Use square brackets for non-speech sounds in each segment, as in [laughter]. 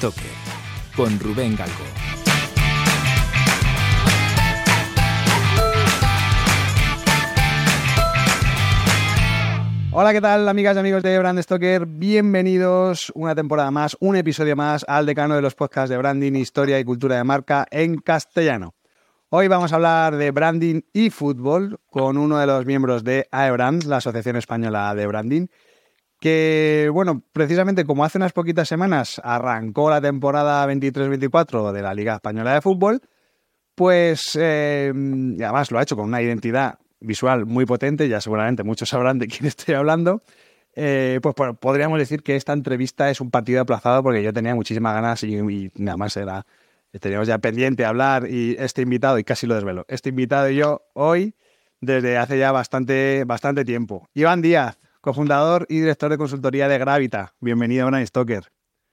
Stoker con Rubén Galgo. Hola, ¿qué tal, amigas y amigos de Brand Stoker? Bienvenidos una temporada más, un episodio más al decano de los podcasts de branding, historia y cultura de marca en castellano. Hoy vamos a hablar de branding y fútbol con uno de los miembros de AEBRAND, la Asociación Española de Branding, que, bueno, precisamente como hace unas poquitas semanas arrancó la temporada 23-24 de la Liga Española de Fútbol, pues eh, además lo ha hecho con una identidad visual muy potente, ya seguramente muchos sabrán de quién [laughs] estoy hablando. Eh, pues podríamos decir que esta entrevista es un partido aplazado porque yo tenía muchísimas ganas y, nada más era, teníamos ya pendiente hablar y este invitado, y casi lo desvelo, este invitado y yo hoy desde hace ya bastante, bastante tiempo. Iván Díaz, cofundador y director de consultoría de Gravita. Bienvenido a Stoker.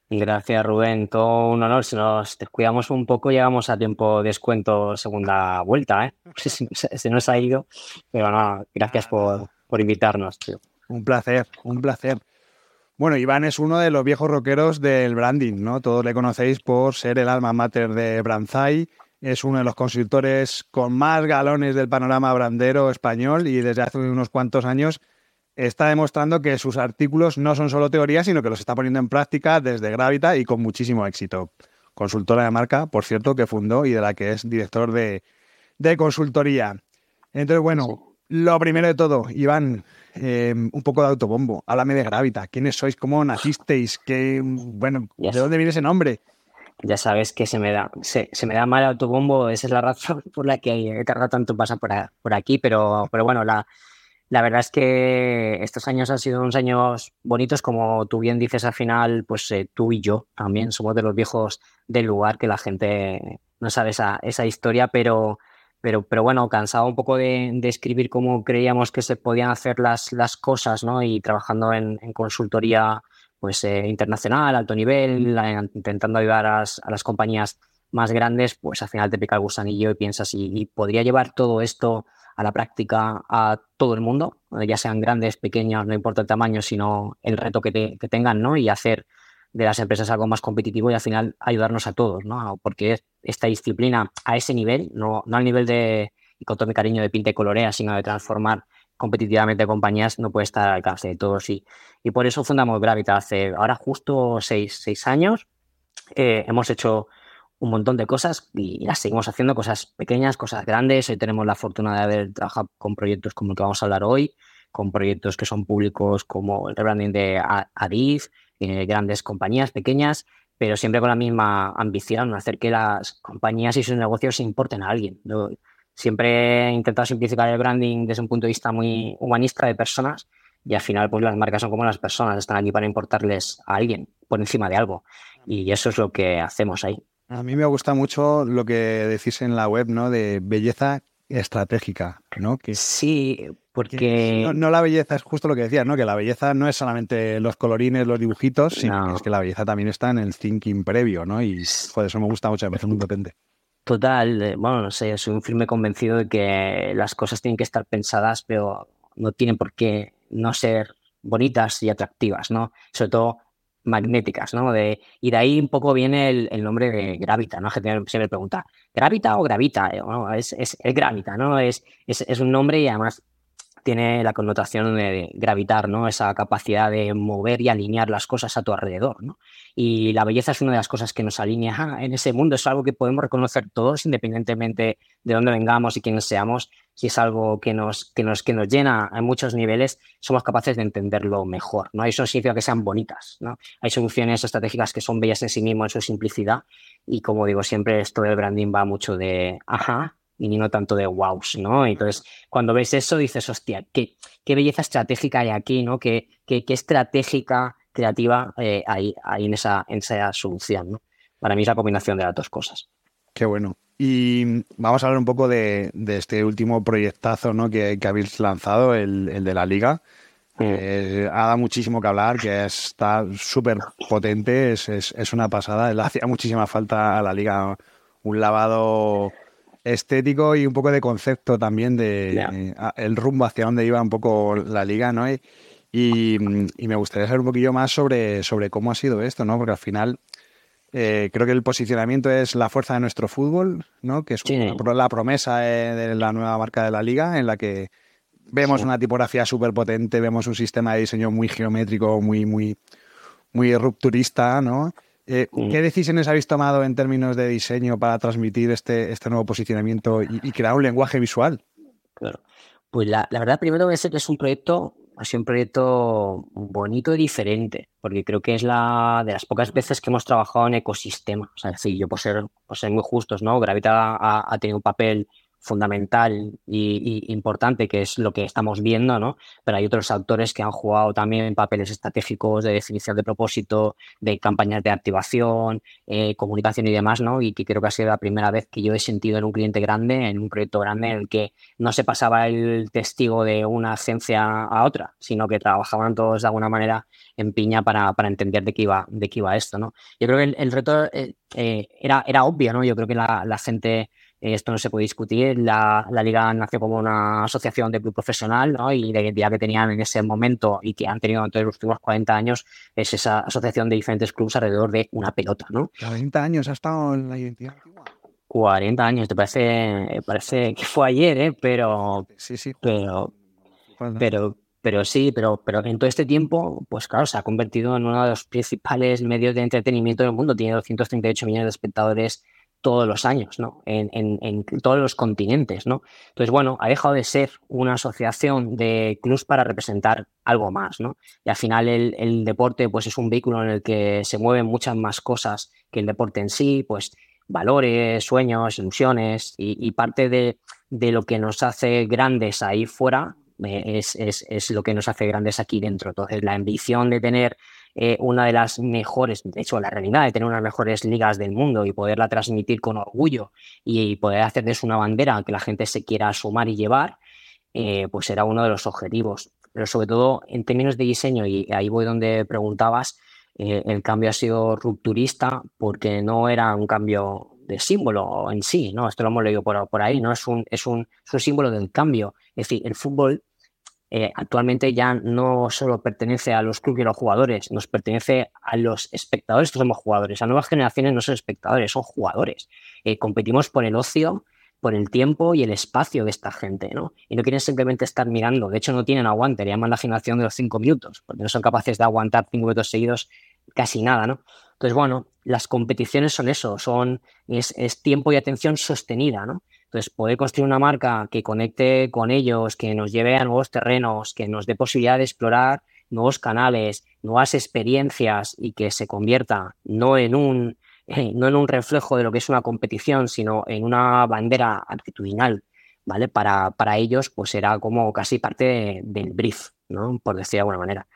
Gracias, Rubén. Todo un honor. Si nos descuidamos un poco, llegamos a tiempo descuento segunda vuelta. ¿eh? [laughs] Se, nos ha ido, pero no, gracias por, por invitarnos. Tío. Un placer, un placer. Bueno, Iván es uno de los viejos rockeros del branding, ¿no? Todos le conocéis por ser el alma mater de Branzai. Es uno de los consultores con más galones del panorama brandero español y desde hace unos cuantos años está demostrando que sus artículos no son solo teorías, sino que los está poniendo en práctica desde Gravita y con muchísimo éxito. Consultora de marca, por cierto, que fundó y de la que es director de, consultoría. Entonces, bueno, lo primero de todo, Iván, em, un poco de autobombo. Háblame de Gravita. ¿Quiénes sois? ¿Cómo nacisteis? ¿Qué, bueno, ¿De dónde viene ese nombre? Ya sabes que se me da, se, me da mal autobombo, esa es la razón [laughs] por la que he tardado tanto en pasar por, por aquí, pero, pero bueno, la, la verdad es que estos años han sido unos años bonitos, como tú bien dices al final, pues eh, tú y yo también somos de los viejos del lugar que la gente no sabe esa, esa historia, pero, pero, pero bueno, cansado un poco de, escribir cómo creíamos que se podían hacer las, las cosas, ¿no? Y trabajando en, consultoría pues eh, internacional, alto nivel, intentando ayudar a las, compañías más grandes, pues al final te pica el gusanillo y piensas, y podría llevar todo esto a la práctica a todo el mundo, ya sean grandes, pequeños, no importa el tamaño, sino el reto que, tengan, ¿no? Y hacer de las empresas algo más competitivo y al final ayudarnos a todos, ¿no? Porque esta disciplina a ese nivel, no, no al nivel de, y con todo mi cariño de pinta y colorea, sino de transformar competitivamente compañías, no puede estar al alcance de todos. Y, y por eso fundamos Gravita hace ahora justo seis, seis años. Eh, hemos hecho un montón de cosas y las seguimos haciendo, cosas pequeñas, cosas grandes. Hoy tenemos la fortuna de haber trabajado con proyectos como el que vamos a hablar hoy, con proyectos que son públicos como el rebranding de Adif, eh, grandes compañías pequeñas, pero siempre con la misma ambición, hacer que las compañías y sus negocios se importen a alguien. siempre he intentado simplificar el branding desde un punto de vista muy humanista de personas y al final pues las marcas son como las personas, están aquí para importarles a alguien por encima de algo y eso es lo que hacemos ahí. A mí me gusta mucho lo que decís en la web, ¿no? De belleza estratégica, ¿no? Que, sí, porque... no, la belleza, es justo lo que decías, ¿no? Que la belleza no es solamente los colorines, los dibujitos, sino que es que la belleza también está en el thinking previo, ¿no? Y joder, eso me gusta mucho, me parece muy potente. Total, eh, bueno, no sé, soy un firme convencido de que las cosas tienen que estar pensadas, pero no tienen por qué no ser bonitas y atractivas, ¿no? Sobre todo magnéticas, ¿no? De, y de ahí un poco viene el, nombre de Gravita, ¿no? Gente siempre pregunta, ¿Gravita o Gravita? Eh, es, es, Gravita, ¿no? Es, es, es, un nombre y además tiene la connotación de gravitar, ¿no? Esa capacidad de mover y alinear las cosas a tu alrededor, ¿no? Y la belleza es una de las cosas que nos alinea en ese mundo, es algo que podemos reconocer todos independientemente de dónde vengamos y quiénes seamos, si es algo que nos, que nos, que nos llena en muchos niveles, somos capaces de entenderlo mejor, ¿no? Eso significa que sean bonitas, ¿no? Hay soluciones estratégicas que son bellas en sí mismas, en su simplicidad, y como digo siempre, esto del branding va mucho de, ajá, y no tanto de wows, ¿no? Entonces, cuando ves eso, dices, hostia, qué, qué belleza estratégica hay aquí, ¿no? Qué, qué, qué estratégica creativa eh, hay, hay, en, esa, en esa solución, ¿no? Para mí es la combinación de las dos cosas. Qué bueno. Y vamos a hablar un poco de, de este último proyectazo ¿no? que, que habéis lanzado, el, el, de la liga. Mm. Eh, ha dado muchísimo que hablar, que está súper potente, es, es, es, una pasada. Le hacía muchísima falta a la liga un lavado estético y un poco de concepto también de eh, el rumbo hacia dónde iba un poco la liga, ¿no? Y, me gustaría saber un poquillo más sobre, sobre cómo ha sido esto, ¿no? Porque al final Eh, creo que el posicionamiento es la fuerza de nuestro fútbol, ¿no? Que es la promesa de la nueva marca de la liga, en la que vemos una tipografía súper potente, vemos un sistema de diseño muy geométrico, muy, muy, muy rupturista, ¿no? Eh, ¿Qué decisiones habéis tomado en términos de diseño para transmitir este, este nuevo posicionamiento y, crear un lenguaje visual? Claro. Pues la, verdad, primero que es un proyecto, ha sido un proyecto bonito y diferente, porque creo que es la de las pocas veces que hemos trabajado en ecosistema. O sea, sí, yo por ser, por ser muy justos, ¿no? Gravita ha, ha tenido un papel fundamental y, importante, que es lo que estamos viendo, ¿no? Pero hay otros autores que han jugado también papeles estratégicos de definición de propósito, de campañas de activación, eh, comunicación y demás, ¿no? Y que creo que ha sido la primera vez que yo he sentido en un cliente grande, en un proyecto grande, en el que no se pasaba el testigo de una agencia a otra, sino que trabajaban todos de alguna manera en piña para, entender de qué iba, de qué iba esto, ¿no? Yo creo que el, reto eh, eh, era, era obvio, ¿no? Yo creo que la, la gente esto no se puede discutir. La, liga nació como una asociación de club profesional ¿no? y la identidad que tenían en ese momento y que han tenido durante los últimos 40 años es esa asociación de diferentes clubes alrededor de una pelota. ¿no? 40 años ha estado en la identidad 40 años, te parece, parece que fue ayer, ¿eh? pero, sí, sí. pero, pero, pero sí, pero, pero en todo este tiempo, pues claro, se ha convertido en uno de los principales medios de entretenimiento del mundo. Tiene 238 millones de espectadores todos los años, ¿no? En, todos los continentes, ¿no? Entonces, bueno, ha dejado de ser una asociación de clubs para representar algo más, ¿no? Y al final el, deporte, pues es un vehículo en el que se mueven muchas más cosas que el deporte en sí, pues valores, sueños, ilusiones, y, parte de, lo que nos hace grandes ahí fuera eh, es, es, lo que nos hace grandes aquí dentro. Entonces, la ambición de tener eh, una de las mejores, de hecho, la realidad de tener unas mejores ligas del mundo y poderla transmitir con orgullo y poder hacer de eso una bandera que la gente se quiera sumar y llevar, eh, pues era uno de los objetivos. Pero sobre todo en términos de diseño, y ahí voy donde preguntabas, eh, el cambio ha sido rupturista porque no era un cambio de símbolo en sí, ¿no? Esto lo hemos leído por, por ahí, ¿no? Es un, es, un, es un símbolo del cambio. Es decir, el fútbol eh, actualmente ya no solo pertenece a los clubes y a los jugadores, nos pertenece a los espectadores que somos jugadores. A nuevas generaciones no son espectadores, son jugadores. Eh, competimos por el ocio, por el tiempo y el espacio de esta gente, ¿no? Y no quieren simplemente estar mirando. De hecho, no tienen aguante, le llaman la generación de los cinco minutos, porque no son capaces de aguantar cinco minutos seguidos casi nada, ¿no? Entonces, bueno, las competiciones son eso, son, es, es tiempo y atención sostenida, ¿no? Entonces, poder construir una marca que conecte con ellos, que nos lleve a nuevos terrenos, que nos dé posibilidad de explorar nuevos canales, nuevas experiencias y que se convierta no en un, no en un reflejo de lo que es una competición, sino en una bandera actitudinal, ¿vale? Para, para ellos, pues era como casi parte del brief, ¿no? Por decir de alguna manera.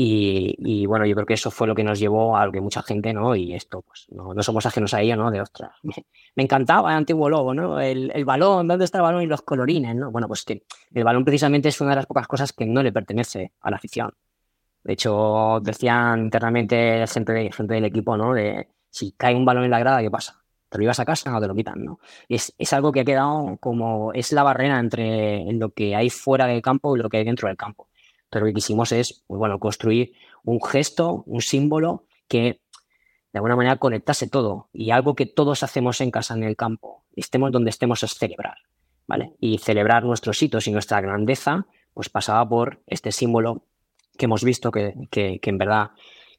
Y, bueno, yo creo que eso fue lo que nos llevó a lo que mucha gente, ¿no? Y esto, pues, no, somos ajenos a ello, ¿no? De ostras, [laughs] me, encantaba el antiguo logo, ¿no? El, balón, ¿dónde está el balón y los colorines, ¿no? Bueno, pues que el balón precisamente es una de las pocas cosas que no le pertenece a la afición. De hecho, decían internamente gente, gente del equipo, ¿no? De si cae un balón en la grada, ¿qué pasa? ¿Te lo ibas a casa o te lo quitan, no? Es, es algo que ha quedado como, es la barrera entre lo que hay fuera del campo y lo que hay dentro del campo pero lo que quisimos es, pues bueno, construir un gesto, un símbolo que de alguna manera conectase todo y algo que todos hacemos en casa, en el campo, estemos donde estemos, es celebrar, ¿vale? Y celebrar nuestros hitos y nuestra grandeza, pues pasaba por este símbolo que hemos visto que, que, en verdad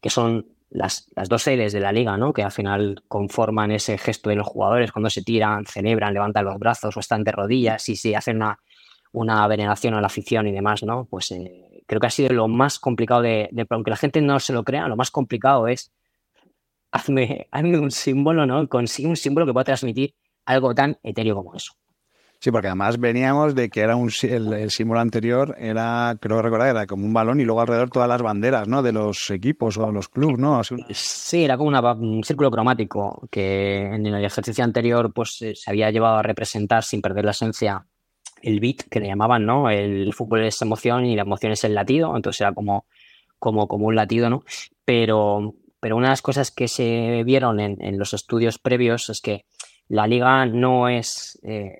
que son las, las, dos L's de la liga, ¿no? Que al final conforman ese gesto de los jugadores cuando se tiran, celebran, levantan los brazos o están de rodillas y si hacen una, una veneración a la afición y demás, ¿no? Pues eh, creo que ha sido lo más complicado de, aunque la gente no se lo crea, lo más complicado es hazme, [laughs] un símbolo, ¿no? Consigue un símbolo que pueda transmitir algo tan etéreo como eso. Sí, porque además veníamos de que era un el, símbolo anterior era, creo recordar, era como un balón y luego alrededor todas las banderas, ¿no? De los equipos o los clubes, ¿no? Sí, era como un círculo cromático que en el ejercicio anterior pues se había llevado a representar sin perder la esencia el beat que le llamaban, ¿no? El fútbol es emoción y la emoción es el latido, entonces era como, como, como un latido, ¿no? Pero, pero una de las cosas que se vieron en, los estudios previos es que la liga no es... Eh,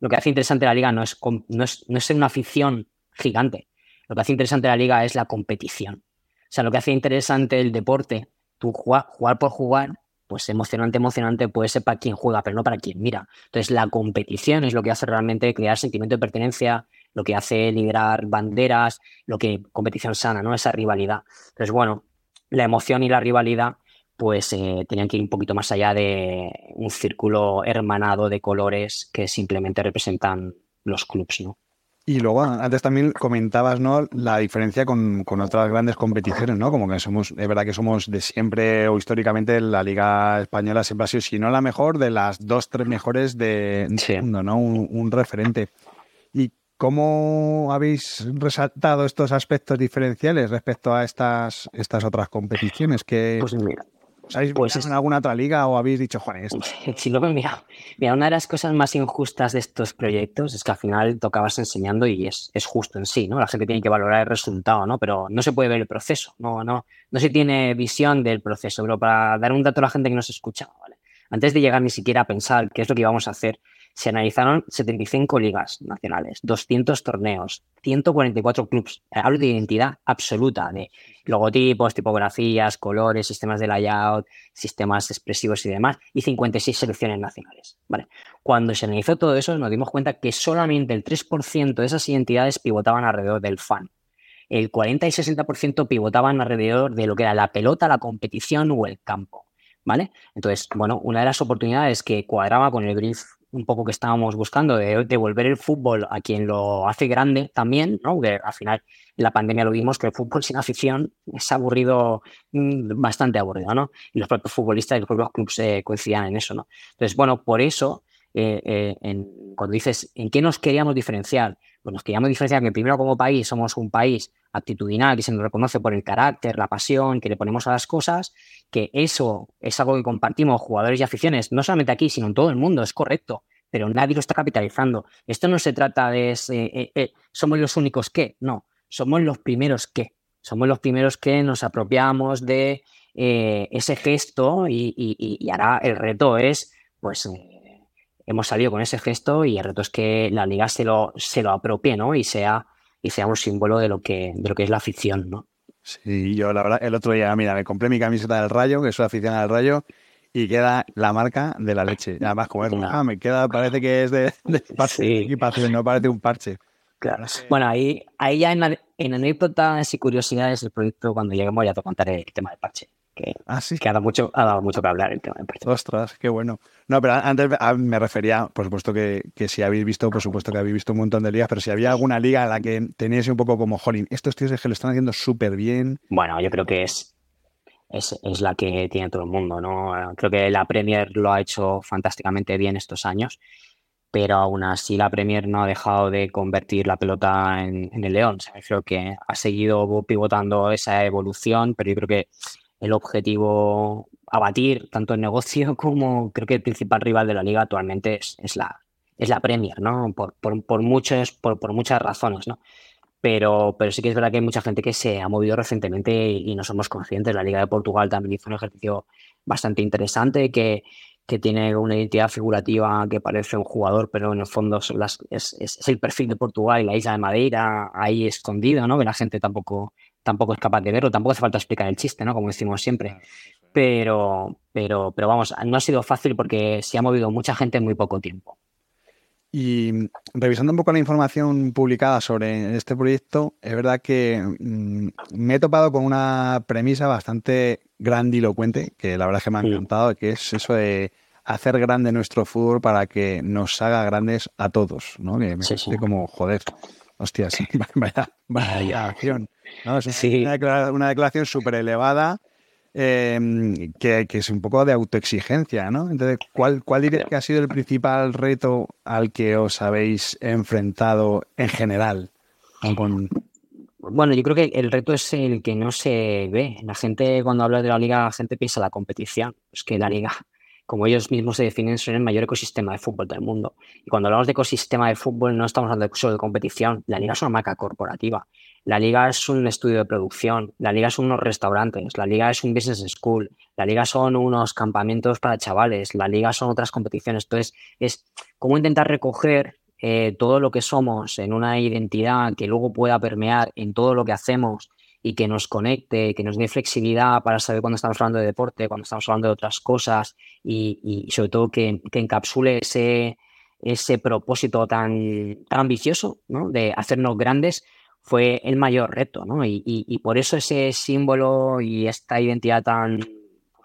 lo que hace interesante la liga no es, no es, no es una afición gigante. Lo que hace interesante la liga es la competición. O sea, lo que hace interesante el deporte, tú jugar, jugar por jugar, pues emocionante, emocionante puede ser para quien juega, pero no para quien mira. Entonces la competición es lo que hace realmente crear sentimiento de pertenencia, lo que hace liderar banderas, lo que competición sana, ¿no? Esa rivalidad. Entonces, bueno, la emoción y la rivalidad pues eh, tenían que ir un poquito más allá de un círculo hermanado de colores que simplemente representan los clubs, ¿no? Y luego, antes también comentabas, ¿no? La diferencia con, otras grandes competiciones, ¿no? Como que somos, es verdad que somos de siempre o históricamente la Liga Española siempre ha sido, si no la mejor, de las dos, tres mejores de, mundo, ¿no? Un, referente. ¿Y cómo habéis resaltado estos aspectos diferenciales respecto a estas, estas otras competiciones? Que... Pues mira, ¿Os habéis pues en alguna otra liga o habéis dicho, Juan, esto? Sí, lo mira, mira, una de las cosas más injustas de estos proyectos es que al final tocabas enseñando y es, es justo en sí, ¿no? La gente tiene que valorar el resultado, ¿no? Pero no se puede ver el proceso, no, no, no se tiene visión del proceso. Pero para dar un dato a la gente que nos escucha, ¿vale? Antes de llegar ni siquiera a pensar qué es lo que íbamos a hacer, se analizaron 75 ligas nacionales, 200 torneos, 144 clubes. Hablo de identidad absoluta, de logotipos, tipografías, colores, sistemas de layout, sistemas expresivos y demás, y 56 selecciones nacionales. ¿vale? Cuando se analizó todo eso, nos dimos cuenta que solamente el 3% de esas identidades pivotaban alrededor del fan. El 40 y 60% pivotaban alrededor de lo que era la pelota, la competición o el campo. ¿Vale? Entonces, bueno, una de las oportunidades que cuadraba con el brief un poco que estábamos buscando, de devolver el fútbol a quien lo hace grande también, ¿no? Que al final en la pandemia lo vimos que el fútbol [laughs] sin afición es aburrido, mm, bastante aburrido, ¿no? Y los propios futbolistas y los propios clubes eh, coincidían en eso, ¿no? Entonces, bueno, por eso, eh, eh, cuando dices, ¿en qué nos queríamos diferenciar? Pues nos queríamos diferenciar que primero como país somos un país actitudinal que se nos reconoce por el carácter, la pasión que le ponemos a las cosas, que eso es algo que compartimos jugadores y aficiones, no solamente aquí, sino en todo el mundo, es correcto, pero nadie lo está capitalizando. Esto no se trata de eh, eh, somos los únicos que, no, somos los primeros que, somos los primeros que nos apropiamos de eh, ese gesto y, y, ahora el reto es, pues, hemos salido con ese gesto y el reto es que la liga se lo, se lo apropie, ¿no? Y sea, y sea un símbolo de lo que, de lo que es la afición, ¿no? Sí, yo la verdad, el otro día, mira, me compré mi camiseta del Rayo, que soy aficionado al Rayo, y queda la marca de la leche. Además, como es [laughs] ah, me queda, parece que es de, de [laughs] parche, no parece un parche. Claro. Bueno, ahí, ahí ya en, en anécdotas y curiosidades del proyecto, cuando lleguemos ya te contaré el tema del parche que, ah, que ha, dado mucho, ha dado mucho que hablar el tema de Ostras, qué bueno. No, pero antes me refería, por supuesto que, que, si habéis visto, por supuesto que habéis visto un montón de ligas, pero si había alguna liga en la que teníais un poco como, jolín, estos tíos es que lo están haciendo súper bien. Bueno, yo creo que es, es, es, la que tiene todo el mundo, ¿no? Creo que la Premier lo ha hecho fantásticamente bien estos años, pero aún así la Premier no ha dejado de convertir la pelota en, en el León. creo que ha seguido pivotando esa evolución, pero yo creo que el objetivo a batir, tanto en negocio [laughs] como creo que el principal rival de la liga actualmente es, la, es la Premier, ¿no? Por, por, por muchas razones, ¿no? Pero, pero sí que es verdad que hay mucha gente que se ha movido recientemente y, no somos conscientes. La Liga de Portugal también hizo un ejercicio bastante interesante que, que tiene una identidad figurativa que parece un jugador, pero en el fondo es, es, el perfil de Portugal y la isla de Madeira ahí escondido, ¿no? Que la gente tampoco, tampoco es capaz de verlo, tampoco hace falta explicar el chiste, ¿no? Como decimos siempre. Pero, pero, pero vamos, no ha sido fácil porque se ha movido mucha gente en muy poco tiempo. Y revisando un poco la información publicada sobre este proyecto, es verdad que mm, me he topado con una premisa bastante grandilocuente, que la verdad es que me ha encantado, que es eso de hacer grande nuestro fútbol para que nos haga grandes a todos, ¿no? Que me sí, como, joder, hostia, sí, [laughs] vaya, vaya acción. ¿No? Es una, declaración súper elevada em, que, es un poco de autoexigencia, ¿no? Entonces, ¿cuál, cuál dirías que ha sido el principal reto al que os habéis enfrentado en general? Bueno, yo creo que el reto es el que no se ve. La gente, cuando habla de la liga, la gente piensa la competición. Es que la liga como ellos mismos se definen, son el mayor ecosistema de fútbol del mundo. Y cuando hablamos de ecosistema de fútbol, no estamos hablando solo de competición. La liga es una marca corporativa. La liga es un estudio de producción. La liga son unos restaurantes. La liga es un business school. La liga son unos campamentos para chavales. La liga son otras competiciones. Entonces, es cómo intentar recoger eh, todo lo que somos en una identidad que luego pueda permear en todo lo que hacemos y que nos conecte, que nos dé flexibilidad para saber cuándo estamos hablando de deporte, cuando estamos hablando de otras cosas y, sobre todo que, encapsule ese, ese propósito tan, tan ambicioso ¿no? de hacernos grandes fue el mayor reto, ¿no? Y, por eso ese símbolo y esta identidad tan,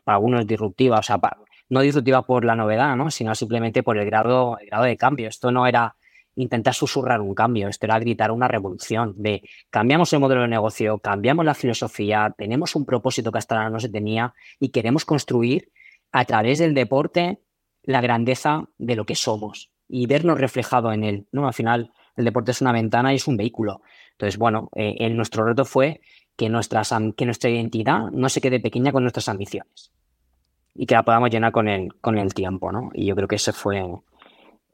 para algunos, disruptiva, o sea, no disruptiva por la novedad, ¿no? Sino simplemente por el grado, el grado de cambio. Esto no era intentar susurrar un cambio, esto era gritar una revolución de cambiamos el modelo de negocio, cambiamos la filosofía, tenemos un propósito que hasta ahora no se tenía y queremos construir a través del deporte la grandeza de lo que somos y vernos reflejado en él, ¿no? Al final el deporte es una ventana y es un vehículo. Entonces, bueno, eh, nuestro reto fue que, que nuestra identidad no se quede pequeña con nuestras ambiciones y que la podamos llenar con el, con el tiempo, ¿no? Y yo creo que ese fue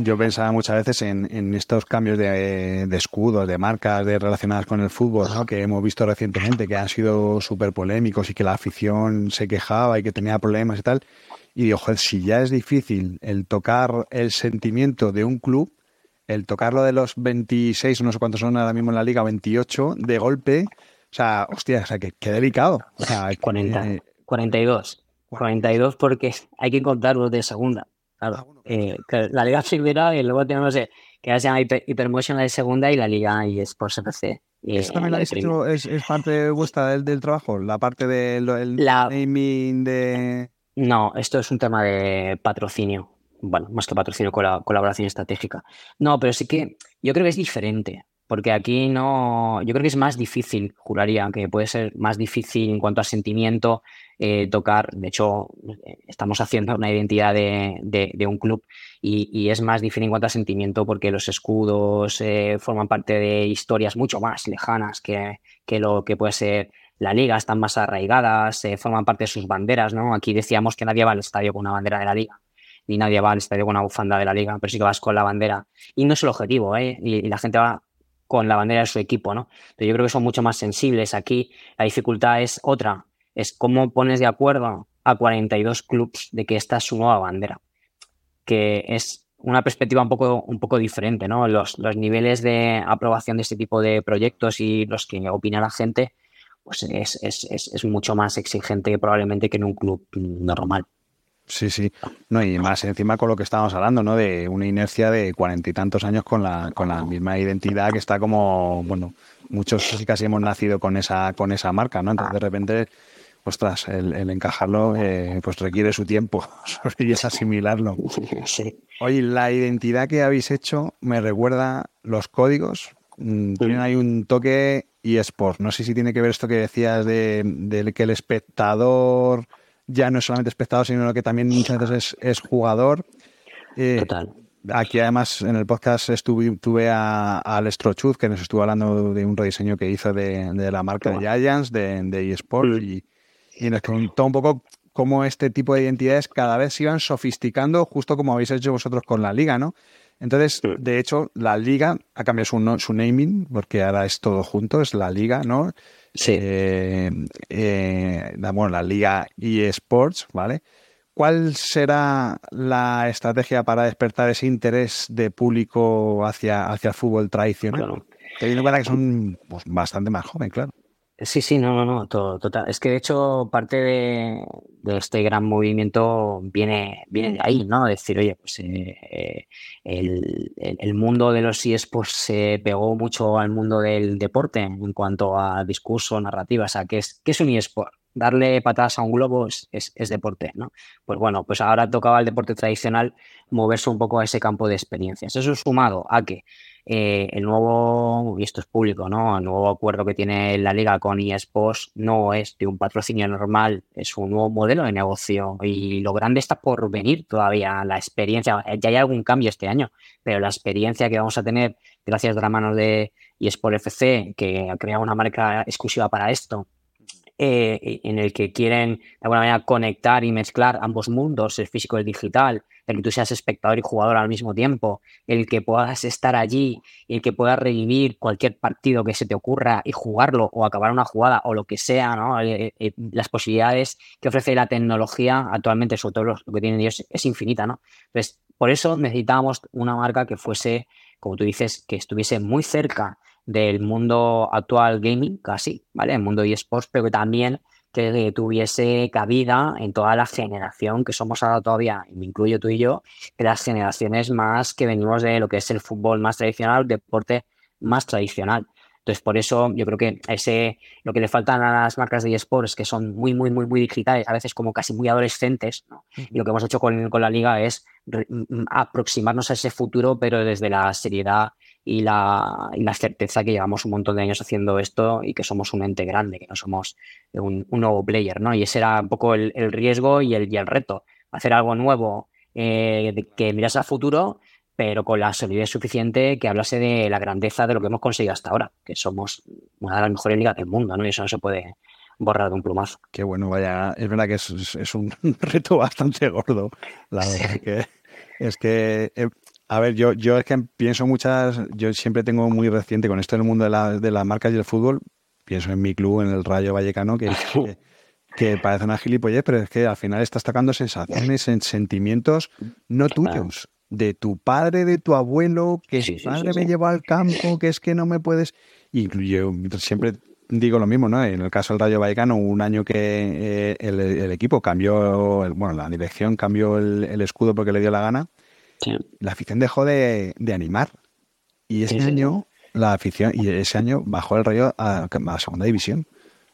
Yo pensaba muchas veces en, estos cambios de, escudos, de marcas de relacionadas con el fútbol, que hemos visto recientemente, que han sido súper polémicos y que la afición se quejaba y que tenía problemas y tal. Y digo, joder, si ya es difícil el tocar el sentimiento de un club, el tocarlo de los 26, no sé cuántos son ahora mismo en la liga, 28, de golpe, o sea, hostia, o sea, que, delicado. O sea, 40, 42. 42 porque hay que contarlos de segunda. Claro. Ah, eh, la Liga Primera y luego tenemos eh, que se llama Hypermotion la de segunda y la Liga y Sports FC. ¿Eso también la es, es, parte vuestra del, del, trabajo? ¿La parte del naming de...? No, esto es un tema de patrocinio. Bueno, más que patrocinio, colaboración estratégica. No, pero sí que yo creo que es diferente. Porque aquí no. Yo creo que es más difícil, juraría, que puede ser más difícil en cuanto a sentimiento eh, tocar. De hecho, estamos haciendo una identidad de, un club y, es más difícil en cuanto a sentimiento porque los escudos eh, forman parte de historias mucho más lejanas que, que lo que puede ser la liga, están más arraigadas, eh, forman parte de sus banderas, ¿no? Aquí decíamos que nadie va al estadio con una bandera de la liga, ni nadie va al estadio con una bufanda de la liga, pero sí que vas con la bandera. Y no es el objetivo, ¿eh? Y, la gente va con la bandera de su equipo, ¿no? Pero yo creo que son mucho más sensibles. Aquí la dificultad es otra, es cómo pones de acuerdo a 42 clubes de que esta es su nueva bandera, que es una perspectiva un poco, un poco diferente, ¿no? Los, los niveles de aprobación de este tipo de proyectos y los que opina la gente pues es, es, es, mucho más exigente probablemente que en un club normal. Sí, sí. No, y más encima con lo que estábamos hablando, ¿no? De una inercia de cuarenta y tantos años con la, con la misma identidad que está como, bueno, muchos casi hemos nacido con esa, con esa marca, ¿no? Entonces de repente, ostras, el, encajarlo eh, pues requiere su tiempo [laughs] y es asimilarlo. Sí. Oye, la identidad que habéis hecho me recuerda los códigos. Mm, tienen ahí un toque eSport. No sé si tiene que ver esto que decías de, que el espectador ya no es solamente espectador, sino que también muchas veces es, jugador. Eh, Total. Aquí además en el podcast estuve, tuve a, a Chuz, que nos estuvo hablando de un rediseño que hizo de, la marca de Giants, de, de eSport, y, y, nos contó un poco cómo este tipo de identidades cada vez se iban sofisticando, justo como habéis hecho vosotros con la liga, ¿no? Entonces, de hecho, la liga ha cambiado su, su naming, porque ahora es todo junto, es la liga, ¿no? Sí. Eh, eh, bueno, la liga eSports, ¿vale? ¿Cuál será la estrategia para despertar ese interés de público hacia, hacia el fútbol tradicional? Teniendo en cuenta que son pues, bastante más jóvenes, claro. Sí, sí, no, no, no, total. Es que de hecho parte de, este gran movimiento viene, viene de ahí, ¿no? Decir, oye, pues eh, el, mundo de los eSports se pegó mucho al mundo del deporte en cuanto a discurso, narrativa. O sea, ¿qué es, qué es un eSport? Darle patadas a un globo es, es, deporte, ¿no? Pues bueno, pues ahora tocaba al deporte tradicional moverse un poco a ese campo de experiencias. Eso sumado a que eh, el nuevo, y esto es público, ¿no? El nuevo acuerdo que tiene la liga con eSports no es de un patrocinio normal, es un nuevo modelo de negocio y lo grande está por venir todavía, la experiencia, ya hay algún cambio este año, pero la experiencia que vamos a tener gracias a la mano de eSports FC, que ha creado una marca exclusiva para esto, eh, en el que quieren de alguna manera conectar y mezclar ambos mundos, el físico y el digital, el que tú seas espectador y jugador al mismo tiempo, el que puedas estar allí el que puedas revivir cualquier partido que se te ocurra y jugarlo o acabar una jugada o lo que sea, ¿no? Eh, eh, las posibilidades que ofrece la tecnología actualmente, sobre todo lo, que tienen ellos, es infinita, ¿no? Entonces, por eso necesitábamos una marca que fuese, como tú dices, que estuviese muy cerca del mundo actual gaming, casi, ¿vale? El mundo eSports, pero que también que tuviese cabida en toda la generación que somos ahora todavía, y me incluyo tú y yo, de las generaciones más que venimos de lo que es el fútbol más tradicional, el deporte más tradicional. Entonces, por eso yo creo que ese, lo que le faltan a las marcas de eSports, que son muy, muy, muy, muy digitales, a veces como casi muy adolescentes, y lo que hemos hecho con, con la liga es aproximarnos a ese futuro, pero desde la seriedad y la, y la, certeza que llevamos un montón de años haciendo esto y que somos un ente grande, que no somos un, nuevo player, ¿no? Y ese era un poco el, riesgo y el, y el, reto, hacer algo nuevo eh, que mirase al futuro, pero con la solidez suficiente que hablase de la grandeza de lo que hemos conseguido hasta ahora, que somos una de las mejores ligas del mundo, ¿no? Y eso no se puede borrar de un plumazo. Qué bueno, vaya, es verdad que es, es un [laughs] reto bastante gordo, la verdad que es que eh, a ver, yo, yo es que pienso muchas, yo siempre tengo muy reciente con esto en el mundo de, la, de las marcas y el fútbol, pienso en mi club, en el Rayo Vallecano, que, [laughs] que, parece una gilipollez, pero es que al final estás tocando sensaciones, en sentimientos no tuyos, de tu padre, de tu abuelo, que su padre me llevó al campo, que es que no me puedes... Y yo siempre digo lo mismo, ¿no? En el caso del Rayo Vallecano, un año que eh, el, equipo cambió, bueno, la dirección cambió el escudo porque le dio la gana la afición dejó de, animar. Y ese año, la afición, y ese año bajó el rayo a, la segunda división.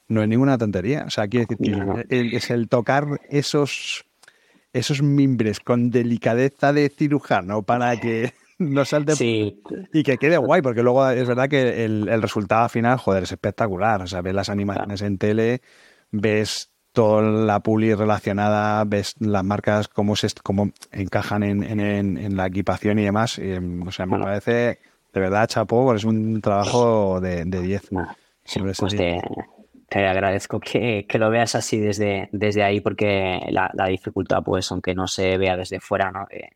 No es ninguna tontería. O sea, quiere decir que es el tocar esos, esos mimbres con delicadeza de cirujano para que [laughs] no salte y que quede guay, porque luego es verdad que el, el resultado final, joder, es espectacular. O sea, ves las animaciones en tele, ves toda la puli relacionada, ves las marcas cómo se cómo encajan en, la equipación y demás. o sea, me parece de verdad chapó, es un trabajo de 10. pues te, agradezco que, lo veas así desde, desde ahí, porque la, dificultad, pues, aunque no se vea desde fuera, ¿no? Eh,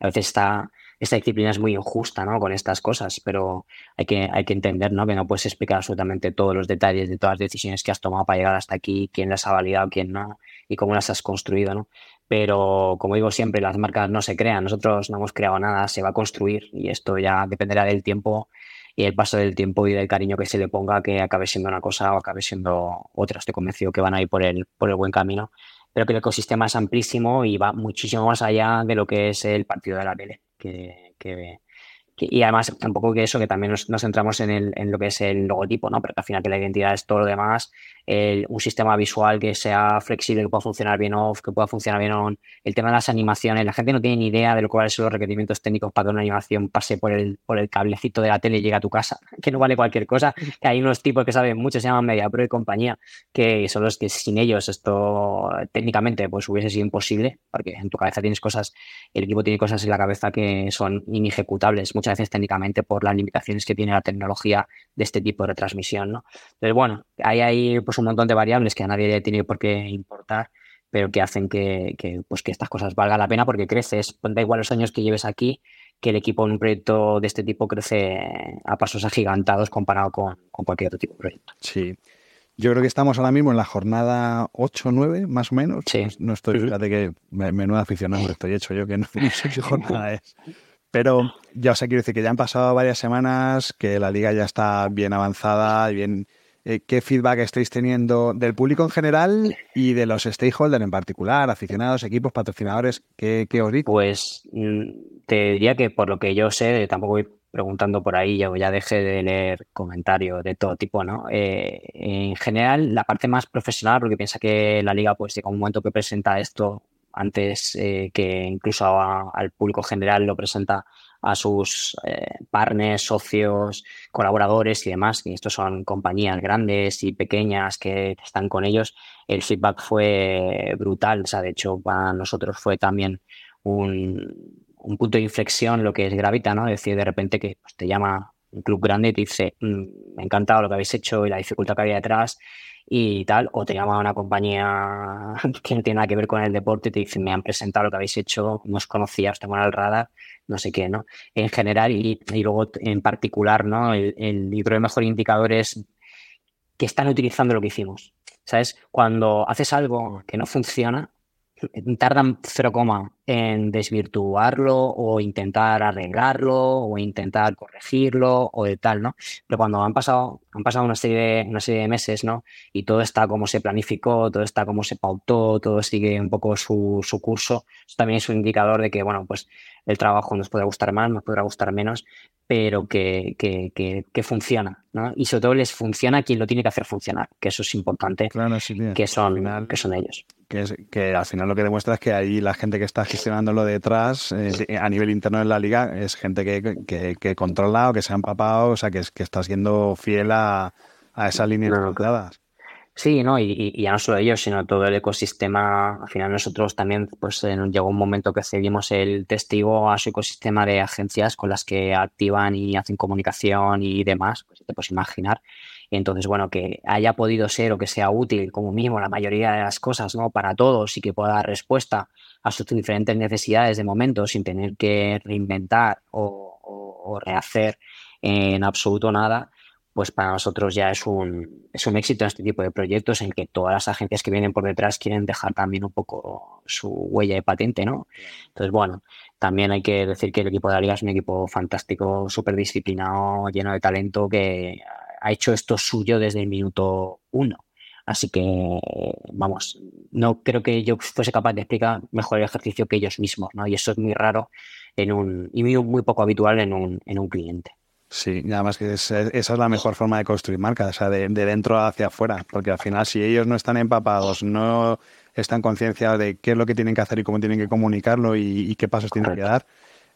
a veces está esta disciplina es muy injusta ¿no? con estas cosas, pero hay que, hay que entender ¿no? que no puedes explicar absolutamente todos los detalles de todas las decisiones que has tomado para llegar hasta aquí, quién las ha validado, quién no, y cómo las has construido. ¿no? Pero como digo siempre, las marcas no se crean, nosotros no hemos creado nada, se va a construir y esto ya dependerá del tiempo y el paso del tiempo y del cariño que se le ponga que acabe siendo una cosa o acabe siendo otra. Estoy convencido que van a ir por el, por el buen camino, pero que el ecosistema es amplísimo y va muchísimo más allá de lo que es el partido de la tele que, que, y además un poco que eso, que también nos, centramos en, el, en, lo que es el logotipo, ¿no? Pero al final que la identidad es todo lo demás, un sistema visual que sea flexible, que pueda funcionar bien off, que pueda funcionar bien on, el tema de las animaciones, la gente no tiene ni idea de lo cuáles son los requerimientos técnicos para que una animación pase por el, por el cablecito de la tele y llegue a tu casa, [laughs] que no vale cualquier cosa, que hay unos tipos que saben mucho, se llaman MediaPro y compañía, que son los que sin ellos esto técnicamente pues hubiese sido imposible, porque en tu cabeza tienes cosas, el equipo tiene cosas en la cabeza que son inejecutables, muchas veces técnicamente por las limitaciones que tiene la tecnología de este tipo de retransmisión, ¿no? Entonces, bueno, hay ahí pues un montón de variables que a nadie tiene por qué importar, pero que hacen que, pues, que estas cosas valgan la pena porque creces, pues, da igual los años que lleves aquí, que el equipo en un proyecto de este tipo crece a pasos agigantados comparado con, cualquier otro tipo de proyecto. Sí. Yo creo que estamos ahora mismo en la jornada 8 o 9, más o menos. Sí. No estoy, fíjate que menuda aficionado [laughs] estoy hecho yo, que no, no sé qué jornada es. Pero ya os quiero decir que ya han pasado varias semanas, que la liga ya está bien avanzada y bien. Eh, ¿Qué feedback estáis teniendo del público en general y de los stakeholders en particular, aficionados, equipos, patrocinadores? ¿Qué, os digo? Pues mm, te diría que por lo que yo sé, tampoco voy preguntando por ahí, ya, ya dejé de leer comentarios de todo tipo, ¿no? Eh, en general, la parte más profesional, porque piensa que la liga, pues llega un momento que presenta esto antes eh, que incluso al público general lo presenta a sus eh, partners, socios, colaboradores y demás, y estos son compañías grandes y pequeñas que están con ellos, el feedback fue brutal, o sea, de hecho para nosotros fue también un, punto de inflexión lo que es Gravita, ¿no? Decir, de repente que pues, te llama un club grande y te dice, mm, me ha encantado lo que habéis hecho y la dificultad que había detrás y tal, o te llama una compañía [laughs] que no tiene nada que ver con el deporte y te dicen, me han presentado lo que habéis hecho, no os conocía, os tengo en el radar, no sé qué, ¿no? En general y, luego en particular, ¿no? El, el libro de mejor indicador es que están utilizando lo que hicimos. ¿Sabes? Cuando haces algo que no funciona, tardan cero coma en desvirtuarlo o intentar arreglarlo o intentar corregirlo o de tal, ¿no? Pero cuando han pasado, han pasado una serie de, una serie de meses, ¿no? Y todo está como se planificó, todo está como se pautó, todo sigue un poco su, su curso, eso también es un indicador de que, bueno, pues el trabajo nos puede gustar más, nos podrá gustar menos, pero que, que, que, funciona, ¿no? Y sobre todo les funciona a quien lo tiene que hacer funcionar, que eso es importante, que, son, que son ellos que, es, que al final lo que demuestra es que ahí la gente que está gestionándolo detrás eh, a nivel interno de la liga es gente que, que, controla o que se ha empapado, o sea, que, que está siendo fiel a, a esas líneas no, Sí, ¿no? Y, ya no solo ellos, sino todo el ecosistema. Al final nosotros también, pues llegó un momento que cedimos el testigo a su ecosistema de agencias con las que activan y hacen comunicación y demás, pues te puedes imaginar. Entonces, bueno, que haya podido ser o que sea útil como mismo la mayoría de las cosas, ¿no? Para todos y que pueda dar respuesta a sus diferentes necesidades de momento sin tener que reinventar o, rehacer en absoluto nada, pues para nosotros ya es un, es un éxito en este tipo de proyectos en que todas las agencias que vienen por detrás quieren dejar también un poco su huella de patente, ¿no? Entonces, bueno, también hay que decir que el equipo de la liga es un equipo fantástico, súper disciplinado, lleno de talento, que ha hecho esto suyo desde el minuto uno. Así que, vamos, no creo que yo fuese capaz de explicar mejor el ejercicio que ellos mismos, ¿no? Y eso es muy raro en un, y muy, muy poco habitual en un, en un cliente. Sí, y además que esa es la mejor forma de construir marcas, o sea, de, dentro hacia afuera, porque al final si ellos no están empapados, no están concienciados de qué es lo que tienen que hacer y cómo tienen que comunicarlo y qué pasos tienen que dar,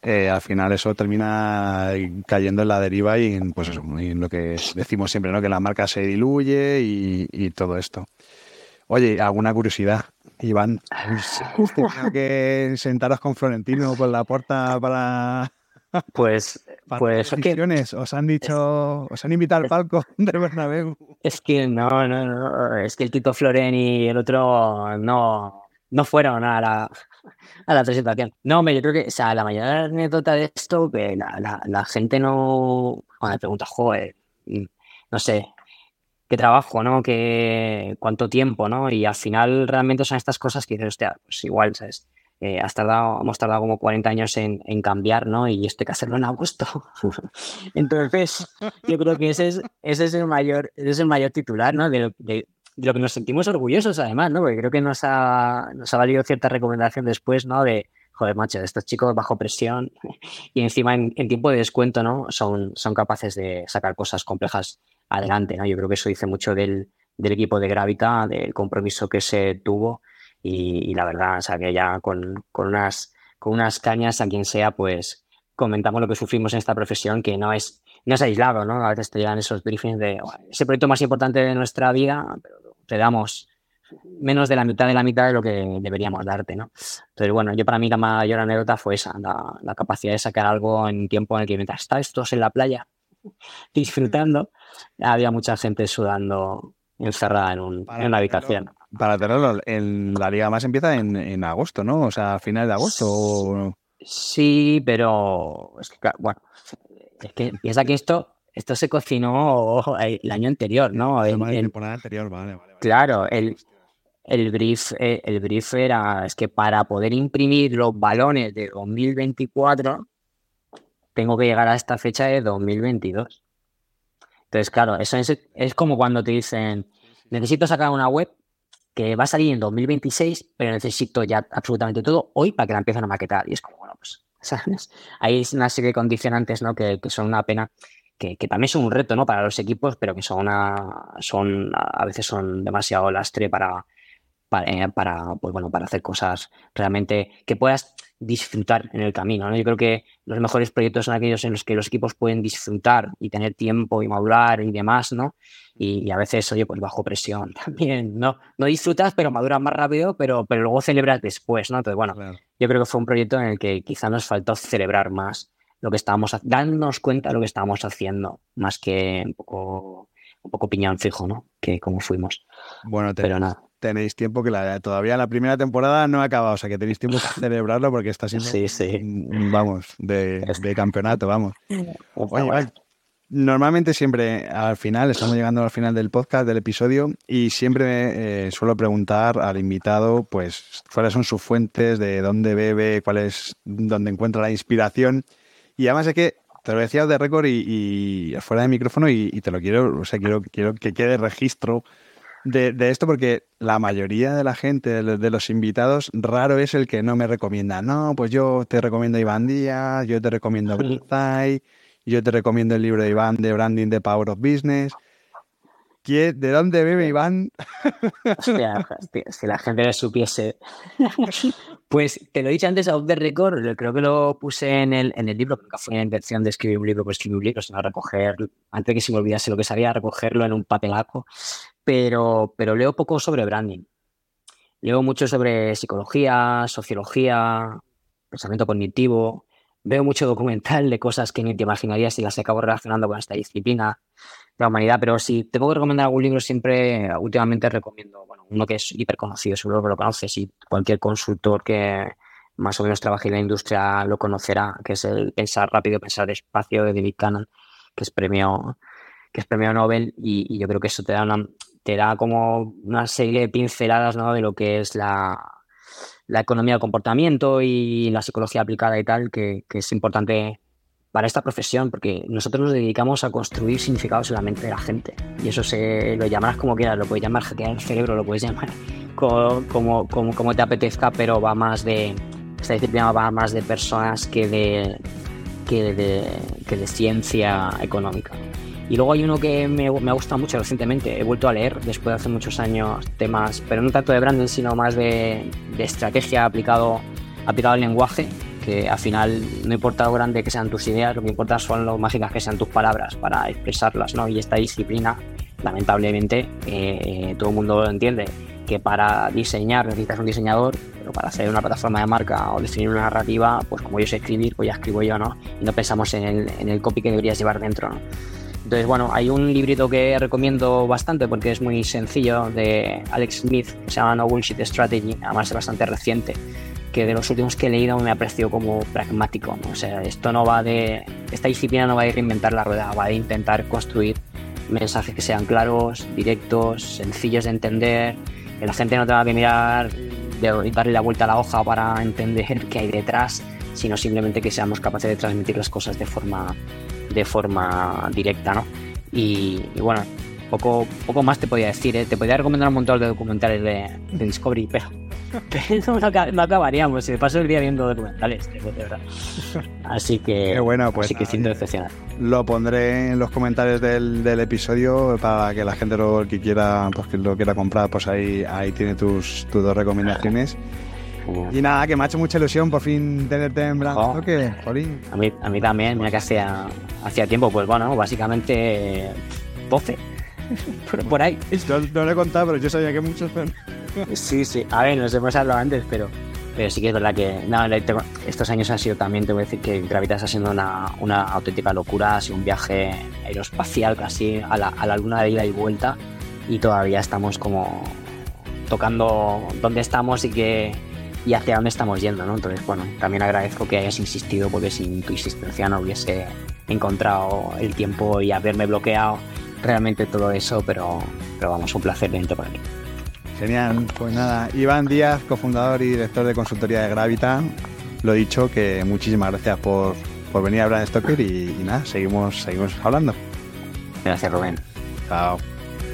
eh, al final eso termina cayendo en la deriva y en, pues en lo que decimos siempre, ¿no? que la marca se diluye y, todo esto. Oye, alguna curiosidad, Iván. Tengo que sentaros con Florentino por la puerta para. Pues, [laughs] pues os han dicho, os han invitado al palco [laughs] de Bernabéu. Es que no, no, no, es que el Tito Floren y el otro no, no fueron a la, a la presentación. No, yo creo que, o sea, la mayor anécdota de esto, que la, gente no. Cuando me pregunta, joder, mm, no sé, qué trabajo, ¿no? ¿Qué, cuánto tiempo, ¿no? Y al final realmente son estas cosas que dices, hostia, pues igual, ¿sabes? Eh, has tardado, hemos tardado como 40 años en, cambiar, ¿no? Y esto hay que hacerlo en agosto. [laughs] Entonces, yo creo que ese es, ese es el mayor, ese es el mayor titular, ¿no? De lo que nos sentimos orgullosos además, ¿no? Porque creo que nos ha, nos ha valido cierta recomendación después, ¿no? De, joder, macho, estos chicos bajo presión y encima en, tiempo de descuento, ¿no? Son, son capaces de sacar cosas complejas adelante, ¿no? Yo creo que eso dice mucho del, del equipo de Gravita, del compromiso que se tuvo y, la verdad, o sea, que ya con, con, unas, con unas cañas a quien sea, pues comentamos lo que sufrimos en esta profesión, que no es, no es aislado, ¿no? A veces te llegan esos briefings de ese proyecto más importante de nuestra vida, pero te damos menos de la mitad de la mitad de lo que deberíamos darte, ¿no? Entonces, bueno, yo para mí la mayor anécdota fue esa, la, capacidad de sacar algo en tiempo en el que mientras estáis todos en la playa [laughs] disfrutando, había mucha gente sudando encerrada en, un, en una habitación. Para tenerlo, en la liga más empieza en, agosto, ¿no? O sea, a finales de agosto. Sí, pero es que, bueno, es que piensa que esto esto se cocinó el año anterior, ¿no? El, temporada anterior, vale, vale. Claro, el, el, brief, eh, el brief era, es que para poder imprimir los balones de 2024, tengo que llegar a esta fecha de 2022. Entonces, claro, eso es, es como cuando te dicen, necesito sacar una web que va a salir en 2026, pero necesito ya absolutamente todo hoy para que la empiecen a maquetar. Y es como, bueno, pues, [laughs] ¿sabes? Hay una serie de condicionantes, ¿no? Que, que son una pena que, también son un reto ¿no? para los equipos, pero que son, una, son a veces son demasiado lastre para, para, eh, para, pues bueno, para hacer cosas realmente que puedas disfrutar en el camino. ¿no? Yo creo que los mejores proyectos son aquellos en los que los equipos pueden disfrutar y tener tiempo y madurar y demás, ¿no? Y, a veces, oye, pues bajo presión [laughs] también, ¿no? No disfrutas, pero maduras más rápido, pero, pero luego celebras después, ¿no? Entonces, bueno, yo creo que fue un proyecto en el que quizá nos faltó celebrar más lo que estábamos, darnos cuenta de lo que estábamos haciendo, más que un poco un poco piñón fijo, ¿no? Que como fuimos. Bueno, pero nada. Tenéis tiempo que la, todavía la primera temporada no ha acabado, o sea que tenéis tiempo para [laughs] celebrarlo porque está siendo, sí, sí. vamos, de, de campeonato, vamos. Oye, Normalmente siempre al final, estamos llegando al final del podcast, del episodio, y siempre eh, suelo preguntar al invitado, pues, cuáles son sus fuentes, de dónde bebe, cuál es, dónde encuentra la inspiración. Y además es que te lo decía de récord y, fuera de micrófono y, te lo quiero, o sea, quiero, quiero que quede registro de, esto porque la mayoría de la gente, de, los invitados, raro es el que no me recomienda. No, pues yo te recomiendo Iván Díaz, yo te recomiendo [laughs] Brizay, yo te recomiendo el libro de Iván de Branding de Power of Business. ¿De dónde bebe Iván? [laughs] Hostia, si la gente lo supiese. [laughs] Pues te lo he dicho antes a off the record, creo que lo puse en el, en el libro, nunca fue la intención de escribir un libro por escribir un libro, sino recoger, antes de que se me olvidase lo que sabía, recogerlo en un papelaco. Pero, pero leo poco sobre branding. Leo mucho sobre psicología, sociología, pensamiento cognitivo, veo mucho documental de cosas que ni te imaginarías y las acabo relacionando con esta disciplina de la humanidad, pero si te puedo recomendar algún libro, siempre últimamente recomiendo, bueno, uno que es hiper conocido, seguro que lo conoces y cualquier consultor que más o menos trabaje en la industria lo conocerá, que es el Pensar rápido, pensar despacio de David Cannon, que es premio, que es premio Nobel y, yo creo que eso te da una, te da como una serie de pinceladas ¿no? de lo que es la, la economía del comportamiento y la psicología aplicada y tal, que, es importante para esta profesión, porque nosotros nos dedicamos a construir significados en la mente de la gente. Y eso se lo llamarás como quieras, lo puedes llamar hackear el cerebro, lo puedes llamar [laughs] como, como, como, te apetezca, pero va más de. Esta disciplina va más de personas que de, que de, que de ciencia económica. Y luego hay uno que me, me, ha gustado mucho recientemente, he vuelto a leer después de hace muchos años temas, pero no tanto de branding, sino más de, de estrategia aplicado, aplicado al lenguaje, que al final no importa lo grande que sean tus ideas, lo que importa son lo mágicas que sean tus palabras para expresarlas, ¿no? Y esta disciplina, lamentablemente, eh, todo el mundo lo entiende, que para diseñar necesitas un diseñador, pero para hacer una plataforma de marca o definir una narrativa, pues como yo sé escribir, pues ya escribo yo, ¿no? Y no pensamos en el, en el copy que deberías llevar dentro, ¿no? Entonces, bueno, hay un librito que recomiendo bastante porque es muy sencillo de Alex Smith, se llama No Bullshit Strategy, además es bastante reciente, que de los últimos que he leído me ha parecido como pragmático. O sea, esto no va de. Esta disciplina no va a reinventar la rueda, va a intentar construir mensajes que sean claros, directos, sencillos de entender, que la gente no tenga que mirar y darle la vuelta a la hoja para entender qué hay detrás, sino simplemente que seamos capaces de transmitir las cosas de forma de forma directa, ¿no? Y, bueno, poco, poco más te podía decir, ¿eh? te podía recomendar un montón de documentales de, Discovery, pero, [laughs] no, acabaríamos. Si me paso el día viendo documentales, de verdad. Así que, [laughs] bueno, pues, así que siento decepcionar. Lo pondré en los comentarios del, episodio para que la gente lo que quiera, pues que lo quiera comprar, pues ahí, ahí tiene tus, tus dos recomendaciones. Y nada, que me ha hecho mucha ilusión por fin tenerte en Brand oh. A mí, a mí también, mira que hacía, hacía tiempo, pues bueno, básicamente 12. [laughs] por, ahí. No, no, lo he contado, pero yo sabía que muchos Sí, sí. A ver, nos hemos hablado antes, pero, pero sí que es verdad que no, estos años han sido también, te voy a decir que Gravitas ha sido una, una auténtica locura, ha sido un viaje aeroespacial casi a la, a la luna de ida y vuelta y todavía estamos como tocando dónde estamos y que y hacia dónde estamos yendo, ¿no? Entonces, bueno, también agradezco que hayas insistido porque sin tu insistencia no hubiese encontrado el tiempo y haberme bloqueado realmente todo eso, pero, pero vamos, un placer dentro para mí. Genial, pues nada, Iván Díaz, cofundador y director de consultoría de Gravita, lo dicho, que muchísimas gracias por, por venir a hablar de Stoker y, y nada, seguimos, seguimos hablando. Gracias, Rubén. Chao.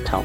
Chao.